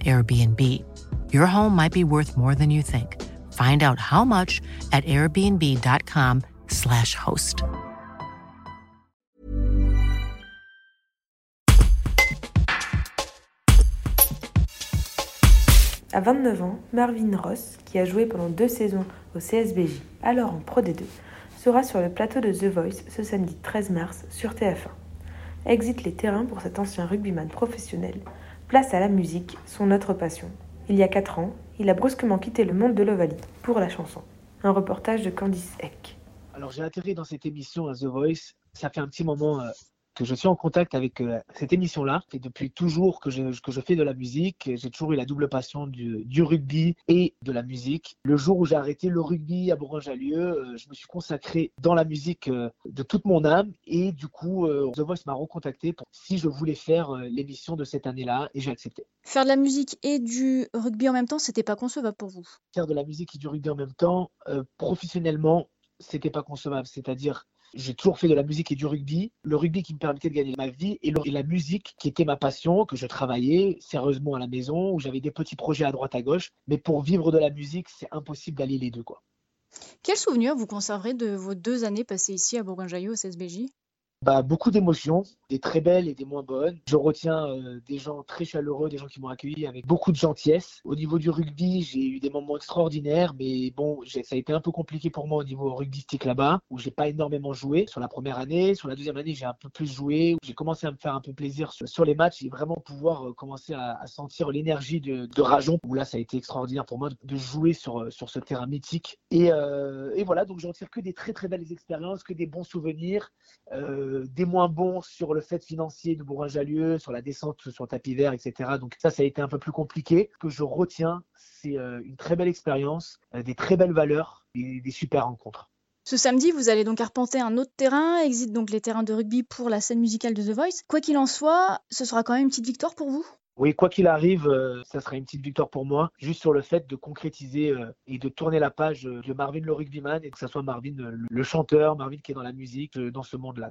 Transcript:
Airbnb. Your home might be worth more than you think. Find out how much at airbnb.com/slash host. À 29 ans, Marvin Ross, qui a joué pendant deux saisons au CSBJ, alors en Pro D2, sera sur le plateau de The Voice ce samedi 13 mars sur TF1. Exit les terrains pour cet ancien rugbyman professionnel Place à la musique, son autre passion. Il y a 4 ans, il a brusquement quitté le monde de l'Ovalie pour la chanson. Un reportage de Candice Eck. Alors j'ai atterri dans cette émission à The Voice. Ça fait un petit moment euh, que je suis en contact avec euh, cette émission-là. Et depuis toujours que je, que je fais de la musique, j'ai toujours eu la double passion du, du, rugby et de la musique. Le jour où j'ai arrêté le rugby à Bourgogne-Jallieu, euh, je me suis consacré dans la musique euh, de toute mon âme. Et du coup, The Voice m'a recontacté pour si je voulais faire l'émission de cette année-là et j'ai accepté. Faire de la musique et du rugby en même temps, c'était pas concevable pour vous? Faire de la musique et du rugby en même temps, professionnellement, c'était pas concevable. C'est-à-dire, j'ai toujours fait de la musique et du rugby. Le rugby qui me permettait de gagner ma vie et, la musique qui était ma passion, que je travaillais sérieusement à la maison, où j'avais des petits projets à droite à gauche. Mais pour vivre de la musique, c'est impossible d'aller les deux. Quoi. Quel souvenir vous conserverez de vos deux années passées ici à Bourgogne-Jallieu au CSBJ bah, beaucoup d'émotions, des très belles et des moins bonnes. Je retiens euh, des gens très chaleureux, des gens qui m'ont accueilli avec beaucoup de gentillesse. Au niveau du rugby, j'ai eu des moments extraordinaires, mais bon, ça a été un peu compliqué pour moi au niveau rugbystique là-bas, où j'ai pas énormément joué sur la première année. Sur la deuxième année, j'ai un peu plus joué. J'ai commencé à me faire un peu plaisir sur, les matchs et vraiment pouvoir euh, commencer à, sentir l'énergie de, de, Rajon, où là, ça a été extraordinaire pour moi de jouer sur, euh, sur ce terrain mythique. Et, voilà, donc je retire que des très très belles expériences, que des bons souvenirs. Des moins bons sur le fait financier de Bourgoin-Jallieu, sur la descente sur tapis vert, etc. Donc ça, ça a été un peu plus compliqué. Ce que je retiens, c'est euh, une très belle expérience, euh, des très belles valeurs et des super rencontres. Ce samedi, vous allez donc arpenter un autre terrain, exit donc les terrains de rugby pour la scène musicale de The Voice. Quoi qu'il en soit, ce sera quand même une petite victoire pour vous? Oui, quoi qu'il arrive, euh, ça sera une petite victoire pour moi, juste sur le fait de concrétiser euh, et de tourner la page de Marvin le rugbyman et que ce soit Marvin le chanteur, Marvin qui est dans la musique, euh, dans ce monde-là.